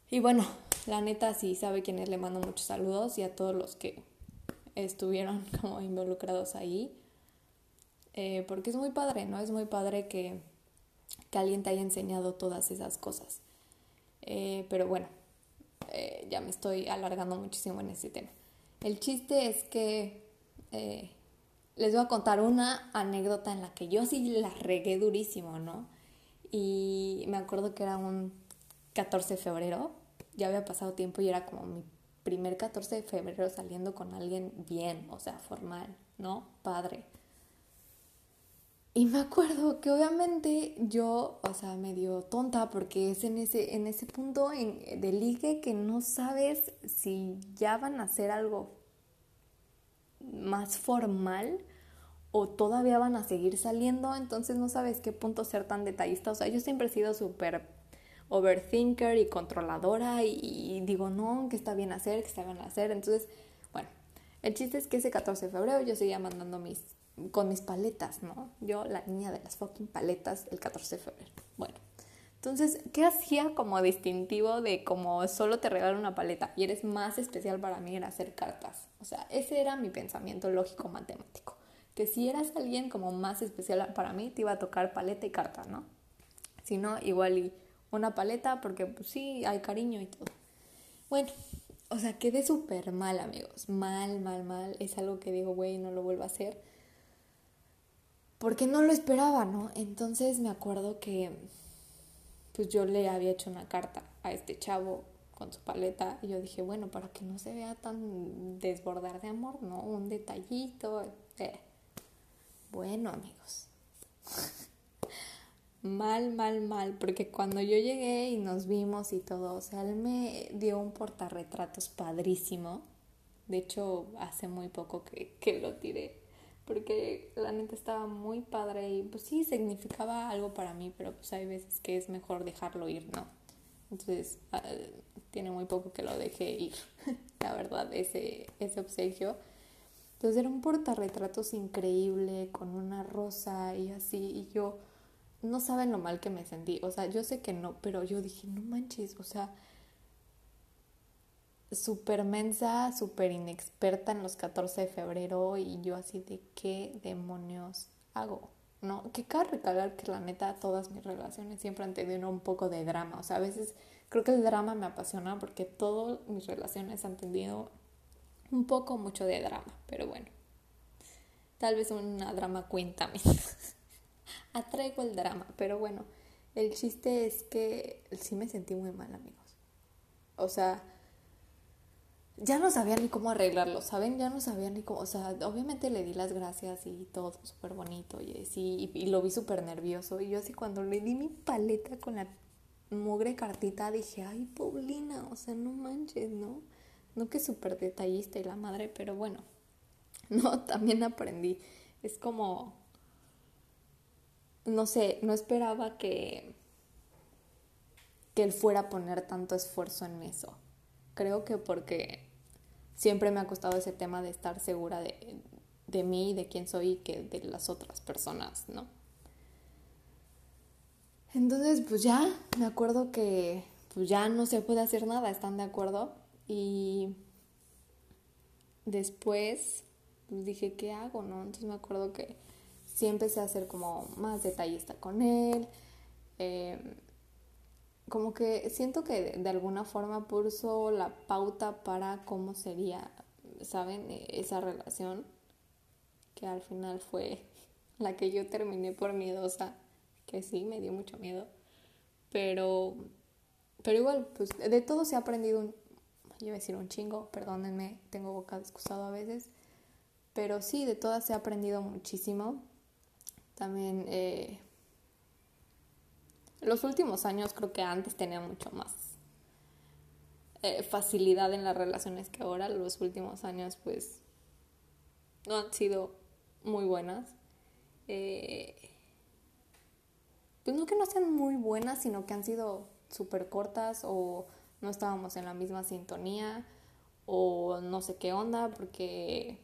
y bueno, la neta sí sabe quién es, le mando muchos saludos y a todos los que estuvieron como involucrados ahí. Eh, porque es muy padre, ¿no? Es muy padre que, que alguien te haya enseñado todas esas cosas. pero bueno, eh, ya me estoy alargando muchísimo en este tema. El chiste es que eh, les voy a contar una anécdota en la que yo sí la regué durísimo, ¿no? Y me acuerdo que era un 14 de febrero, ya había pasado tiempo y era como mi primer 14 de febrero saliendo con alguien bien, o sea, formal, ¿no? Padre. Y me acuerdo que obviamente yo, o sea, medio tonta porque es en ese, en ese punto en, de ligue que no sabes si ya van a hacer algo más formal o todavía van a seguir saliendo, entonces no sabes qué punto ser tan detallista. O sea, yo siempre he sido súper overthinker y controladora y, y, digo, no, que está bien hacer, que está bien hacer. Entonces, bueno, el chiste es que ese 14 de febrero yo seguía mandando mis con mis paletas, ¿no? Yo, la niña de las fucking paletas, el 14 de febrero. Bueno, entonces, ¿qué hacía como distintivo de como solo te regalo una paleta y eres más especial para mí era hacer cartas? O sea, ese era mi pensamiento lógico matemático. Que si eras alguien como más especial para mí, te iba a tocar paleta y carta, ¿no? Si no, igual y una paleta porque pues sí, hay cariño y todo. Bueno, o sea, quedé súper mal, amigos. Mal, mal, mal. Es algo que digo, güey, no lo vuelvo a hacer porque no lo esperaba, ¿no? Entonces me acuerdo que pues yo le había hecho una carta a este chavo con su paleta y yo dije, bueno, para que no se vea tan desbordar de amor, ¿no? Un detallito. Eh. Bueno, amigos. mal, mal, mal, porque cuando yo llegué y nos vimos y todo, o sea, él me dio un portarretratos padrísimo. De hecho, hace muy poco que, que lo tiré porque la neta estaba muy padre y pues sí significaba algo para mí, pero pues hay veces que es mejor dejarlo ir, ¿no? Entonces ah, tiene muy poco que lo dejé ir, la verdad, ese, ese obsequio. Entonces era un portarretratos increíble con una rosa y así y yo no saben lo mal que me sentí, o sea, yo sé que no, pero yo dije, no manches, o sea, súper mensa, súper inexperta en los 14 de febrero y yo así de qué demonios hago, ¿no? Que cabe recalcar que la neta todas mis relaciones siempre han tenido un poco de drama, o sea, a veces creo que el drama me apasiona porque todas mis relaciones han tenido un poco mucho de drama, pero bueno, tal vez una drama también. Atraigo el drama, pero bueno, el chiste es que sí me sentí muy mal, amigos. O sea, ya no sabía ni cómo arreglarlo, ¿saben? Ya no sabía ni cómo, o sea, obviamente le di las gracias y todo súper bonito y así, y, lo vi súper nervioso. Y yo así cuando le di mi paleta con la mugre cartita dije, ay, Paulina, o sea, no manches, ¿no? No que súper detallista y la madre, pero bueno, no, también aprendí. Es como, no sé, no esperaba que, que él fuera a poner tanto esfuerzo en eso. Creo que porque siempre me ha costado ese tema de estar segura de, de mí, de quién soy y que de las otras personas, ¿no? Entonces, pues ya me acuerdo que pues ya no se puede hacer nada, ¿están de acuerdo? Y después pues dije, ¿qué hago? ¿no? Entonces me acuerdo que sí empecé a hacer como más detallista con él. Em, como que siento que de, alguna forma puso la pauta para cómo sería, ¿saben? E, esa relación que al final fue la que yo terminé por miedosa, que sí, me dio mucho miedo. Pero, pero igual, pues de todo se ha aprendido un, yo iba a decir un chingo, perdónenme, tengo boca excusado a veces. Pero sí, de todas he aprendido muchísimo. También eh, los últimos años creo que antes tenía mucho más eh, facilidad en las relaciones que ahora. Los últimos años pues no han sido muy buenas. Eh, pues no que no sean muy buenas, sino que han sido súper cortas o no estábamos en la misma sintonía o no sé qué onda porque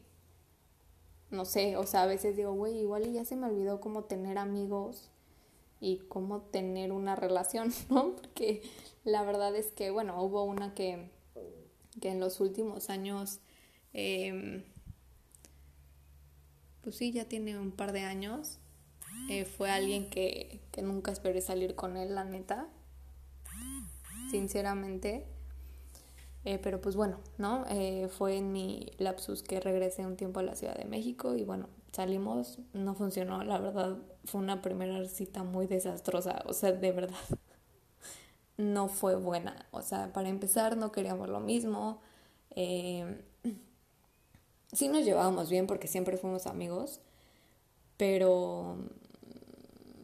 no sé, o sea, a veces digo, güey, igual y ya se me olvidó cómo tener amigos y cómo tener una relación, ¿no? Porque la verdad es que, bueno, hubo una que, que en los últimos años, em, pues sí, ya tiene un par de años, eh, fue alguien que, que nunca esperé salir con él, la neta, sinceramente. Eh, pero pues bueno, ¿no? Eh, fue en mi lapsus que regresé un tiempo a la Ciudad de México y bueno, salimos, no funcionó, la verdad fue una primera cita muy desastrosa, o sea, de verdad, no fue buena, o sea, para empezar no queríamos lo mismo, eh, sí nos llevábamos bien porque siempre fuimos amigos, pero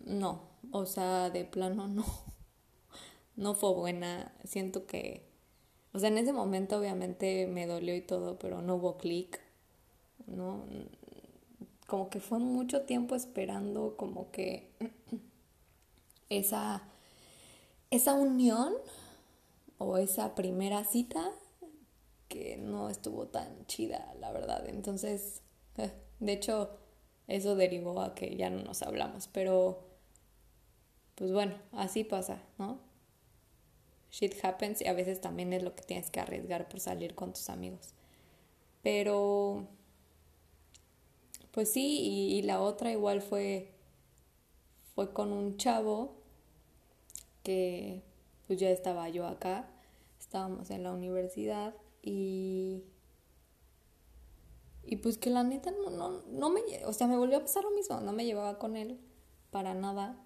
no, o sea, de plano no, no fue buena, siento que o sea, en ese momento obviamente me dolió y todo, pero no hubo clic, ¿no? Como que fue mucho tiempo esperando como que esa, esa unión o esa primera cita que no estuvo tan chida, la verdad. Entonces, eh, de hecho, eso derivó a que ya no nos hablamos, pero pues bueno, así pasa, ¿no? shit happens y a veces también es lo que tienes que arriesgar por salir con tus amigos. Pero, pues sí, y, la otra igual fue, fue con un chavo que pues ya estaba yo acá, estábamos en la universidad y y pues que la neta no, no, no me, o sea, me volvió a pasar lo mismo, no me llevaba con él para nada,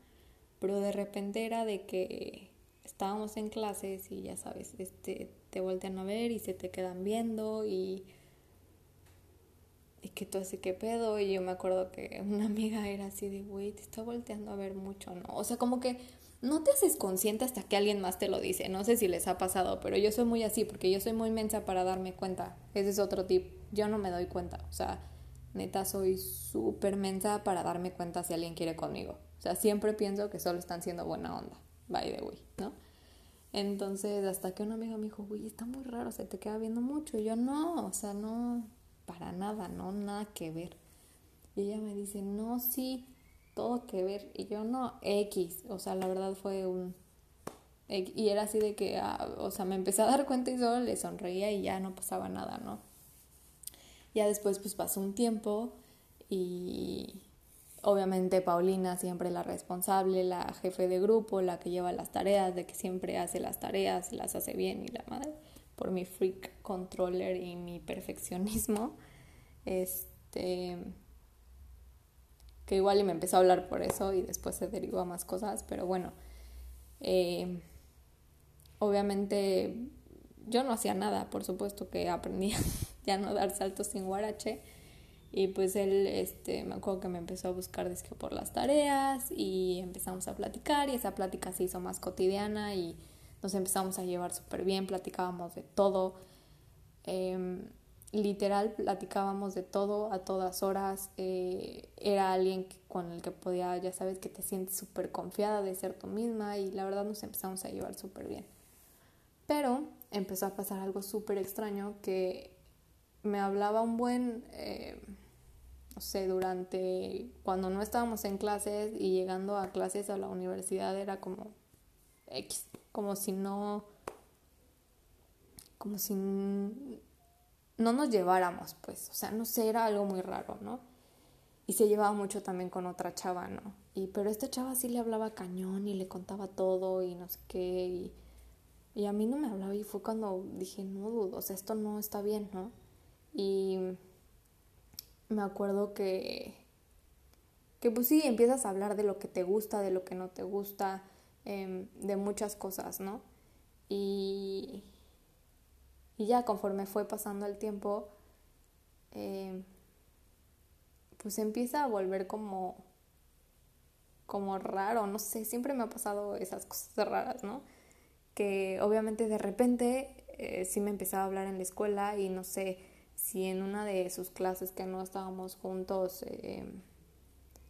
pero de repente era de que estábamos en clases y ya sabes, este, te voltean a ver y se te quedan viendo y, y que tú así que pedo y yo me acuerdo que una amiga era así de, güey, te está volteando a ver mucho, ¿no? O sea, como que no te haces consciente hasta que alguien más te lo dice, no sé si les ha pasado, pero yo soy muy así porque yo soy muy mensa para darme cuenta, ese es otro tip, yo no me doy cuenta, o sea, neta soy súper mensa para darme cuenta si alguien quiere conmigo, o sea, siempre pienso que solo están siendo buena onda. By the way, ¿no? Entonces, hasta que un amigo me dijo, uy, está muy raro, se te queda viendo mucho. Y yo, no, o sea, no, para nada, no, nada que ver. Y ella me dice, no, sí, todo que ver. Y yo, no, X. O sea, la verdad fue un... Y era así de que, ah, o sea, me empecé a dar cuenta y solo le sonreía y ya no pasaba nada, ¿no? Ya después, pues pasó un tiempo y Obviamente Paulina siempre la responsable, la jefe de grupo, la que lleva las tareas, de que siempre hace las tareas, las hace bien y la madre, por mi freak controller y mi perfeccionismo. Este que igual y me empezó a hablar por eso y después se derivó a más cosas, pero bueno, eh, obviamente yo no hacía nada, por supuesto que aprendí ya no dar saltos sin guarache y pues él, este, me acuerdo que me empezó a buscar disque por las tareas y empezamos a platicar y esa plática se hizo más cotidiana y nos empezamos a llevar súper bien, platicábamos de todo. Em, literal, platicábamos de todo a todas horas. Eh, era alguien con el que podía, ya sabes, que te sientes súper confiada de ser tú misma y la verdad nos empezamos a llevar súper bien. Pero empezó a pasar algo súper extraño que me hablaba un buen, eh, no sé, durante cuando no estábamos en clases y llegando a clases a la universidad era como X, como si no, como si no nos lleváramos, pues, o sea, no sé, era algo muy raro, ¿no? Y se llevaba mucho también con otra chava, ¿no? Y, pero esta chava sí le hablaba cañón y le contaba todo y no sé qué, y, y a mí no me hablaba y fue cuando dije, no, dudo, o sea, esto no está bien, ¿no? Y me acuerdo que, que pues sí, empiezas a hablar de lo que te gusta, de lo que no te gusta, em, de muchas cosas, ¿no? Y, y ya conforme fue pasando el tiempo, em, pues empieza a volver como, como raro, no sé, siempre me ha pasado esas cosas raras, ¿no? Que obviamente de repente eh, sí me empezaba a hablar en la escuela y no sé si en una de sus clases que no estábamos juntos eh,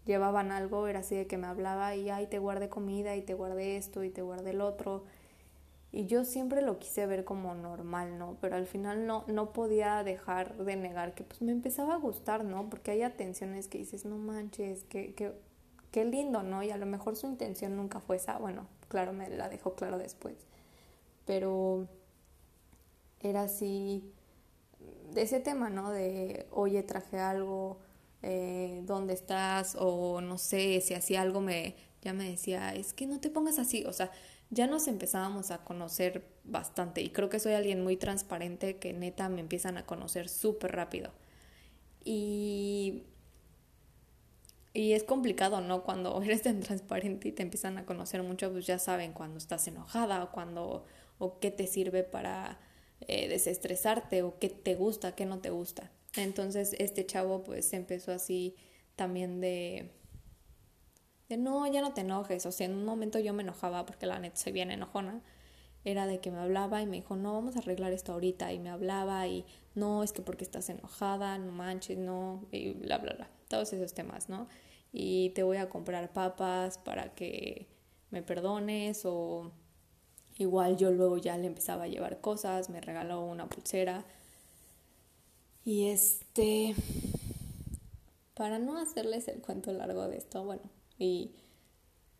llevaban algo, era así de que me hablaba y ay, te guardé comida y te guardé esto y te guardé el otro. Y yo siempre lo quise ver como normal, ¿no? Pero al final no, no podía dejar de negar que pues me empezaba a gustar, ¿no? Porque hay atenciones que dices, no manches, qué, qué, qué lindo, ¿no? Y a lo mejor su intención nunca fue esa, bueno, claro, me la dejó claro después. Pero era así, de ese tema, ¿no? De, oye, traje algo, eh, ¿dónde estás? O no sé, si hacía algo me, ya me decía, es que no te pongas así, o sea, ya nos empezábamos a conocer bastante y creo que soy alguien muy transparente que neta me empiezan a conocer súper rápido. Y, y es complicado, ¿no? Cuando eres tan transparente y te empiezan a conocer mucho, pues ya saben cuando estás enojada o cuando o qué te sirve para eh, desestresarte o qué te gusta, qué no te gusta. Entonces este chavo pues empezó así también de de no, ya no te enojes. O sea, en un momento yo me enojaba porque la neta soy bien enojona. Era de que me hablaba y me dijo, no, vamos a arreglar esto ahorita. Y me hablaba y no, es que porque estás enojada, no manches, no, y bla, bla, bla. Todos esos temas, ¿no? Y te voy a comprar papas para que me perdones o igual yo luego ya le empezaba a llevar cosas, me regaló una pulsera. Y este, para no hacerles el cuento largo de esto, bueno, y,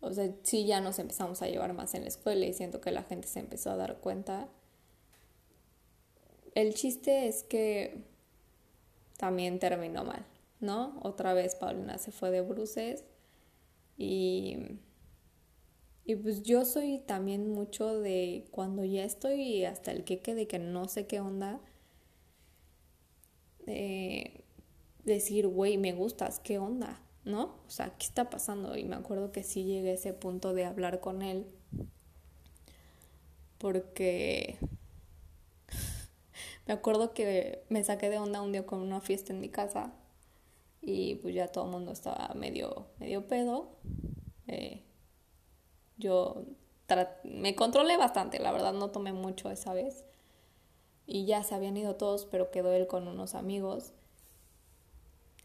o sea, sí ya nos empezamos a llevar más en la escuela y siento que la gente se empezó a dar cuenta. El chiste es que también terminó mal, ¿no? Otra vez Paulina se fue de bruces y, y pues yo soy también mucho de cuando ya estoy hasta el queque de que no sé qué onda, de decir, güey, me gustas, ¿qué onda? ¿no? O sea, ¿qué está pasando? Y me acuerdo que sí llegué a ese punto de hablar con él porque me acuerdo que me saqué de onda un día con una fiesta en mi casa y pues ya todo el mundo estaba medio, medio pedo. Eh, yo me controlé bastante, la verdad no tomé mucho esa vez. Y ya se habían ido todos, pero quedó él con unos amigos.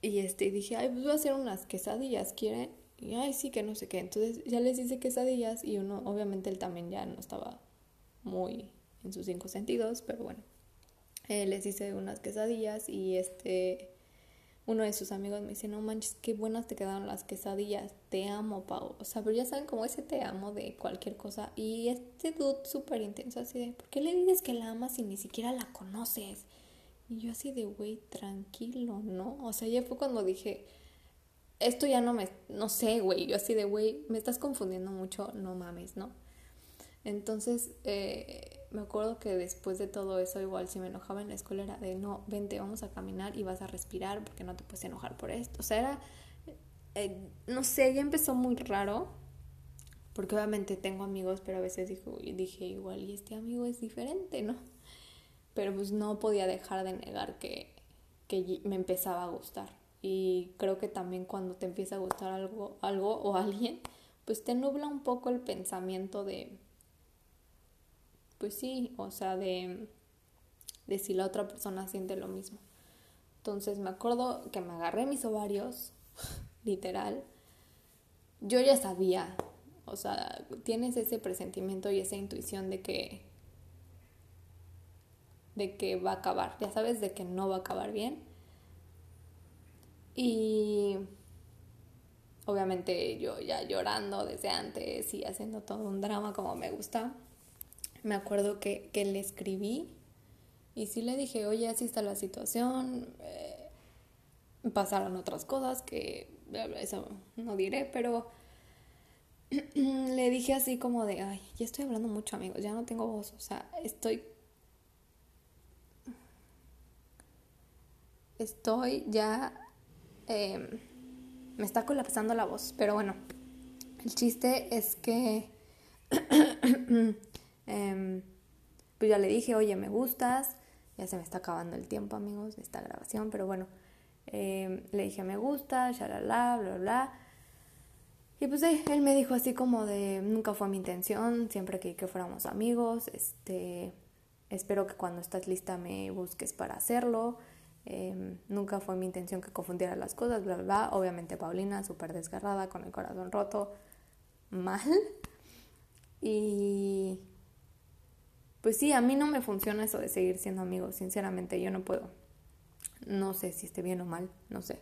Y este, dije, ay, pues voy a hacer unas quesadillas, ¿quieren? Y ay, sí, que no sé qué. Entonces ya les hice quesadillas y uno, obviamente él también ya no estaba muy en sus cinco sentidos, pero bueno. Eh, les hice unas quesadillas y este, uno de sus amigos me dice, no manches, qué buenas te quedaron las quesadillas, te amo, Pau. O sea, pero ya saben como ese te amo de cualquier cosa. Y este dude súper intenso, así de, ¿por qué le dices que la amas si ni siquiera la conoces? Y yo así de, güey, tranquilo, ¿no? O sea, ya fue cuando dije, esto ya no me, no sé, güey, yo así de, güey, me estás confundiendo mucho, no mames, ¿no? Entonces, eh, me acuerdo que después de todo eso, igual si me enojaba en la escuela era de, no, vente, vamos a caminar y vas a respirar porque no te puedes enojar por esto. O sea, era, eh, no sé, ya empezó muy raro, porque obviamente tengo amigos, pero a veces dije, igual, y este amigo es diferente, ¿no? pero pues no podía dejar de negar que, que me empezaba a gustar. Y creo que también cuando te empieza a gustar algo, algo o alguien, pues te nubla un poco el pensamiento de, pues sí, o sea, de, de si la otra persona siente lo mismo. Entonces me acuerdo que me agarré mis ovarios, literal. Yo ya sabía, o sea, tienes ese presentimiento y esa intuición de que de que va a acabar, ya sabes de que no va a acabar bien. Y obviamente yo ya llorando desde antes y haciendo todo un drama como me gusta. Me acuerdo que, le escribí y sí le dije, oye, así está la situación, eh, pasaron otras cosas que eso no diré, pero le dije así como de, ay, ya estoy hablando mucho amigos, ya no tengo voz, o sea, estoy... Estoy ya... Em, me está colapsando la voz, pero bueno, el chiste es que... Em, pues ya le dije, oye, me gustas, ya se me está acabando el tiempo amigos de esta grabación, pero bueno, em, le dije, me gusta, shalala, bla, bla, bla y pues él me dijo así como de, nunca fue mi intención, siempre que, que fuéramos amigos, este, espero que cuando estás lista me busques para hacerlo. Em, nunca fue mi intención que confundiera las cosas, bla, bla, bla. Obviamente Paulina, súper desgarrada, con el corazón roto, mal. Y pues sí, a mí no me funciona eso de seguir siendo amigos, sinceramente, yo no puedo. No sé si esté bien o mal, no sé.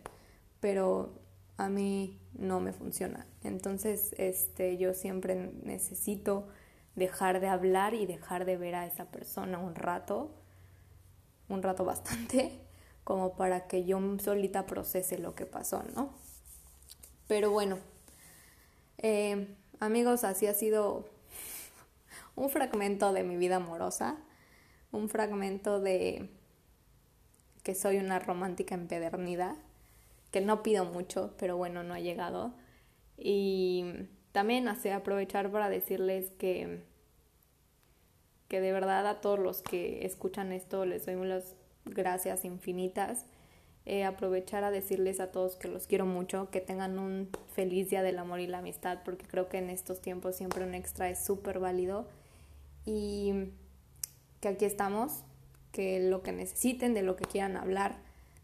Pero a mí no me funciona. Entonces, este, yo siempre necesito dejar de hablar y dejar de ver a esa persona un rato, un rato bastante, como para que yo solita procese lo que pasó, ¿no? Pero bueno, eh, amigos, así ha sido un fragmento de mi vida amorosa, un fragmento de que soy una romántica empedernida que no pido mucho, pero bueno, no ha llegado. Y también hace aprovechar para decirles que, que de verdad a todos los que escuchan esto les doy las gracias infinitas. Eh, aprovechar a decirles a todos que los quiero mucho, que tengan un feliz día del amor y la amistad, porque creo que en estos tiempos siempre un extra es súper válido. Y que aquí estamos, que lo que necesiten, de lo que quieran hablar,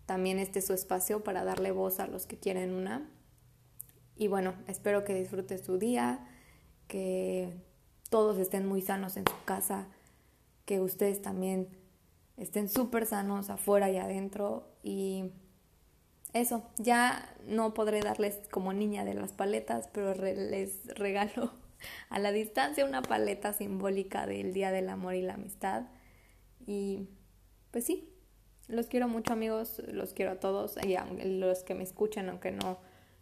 también este su espacio para darle voz a los que quieren una. Y bueno, espero que disfrutes tu día, que todos estén muy sanos en su casa, que ustedes también estén súper sanos afuera y adentro. Y eso, ya no podré darles como niña de las paletas, pero les regalo a la distancia una paleta simbólica del Día del Amor y la Amistad. Y pues sí, los quiero mucho amigos, los quiero a todos y a los que me escuchan, aunque no,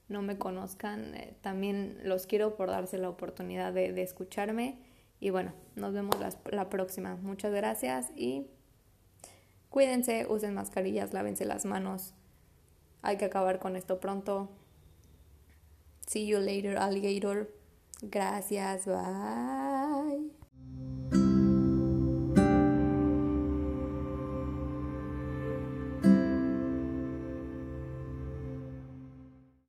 no me conozcan, eh, también los quiero por darse la oportunidad de, escucharme. Y bueno, nos vemos la, próxima. Muchas gracias y cuídense, usen mascarillas, lávense las manos. Hay que acabar con esto pronto. See you later, alligator. Gracias, bye.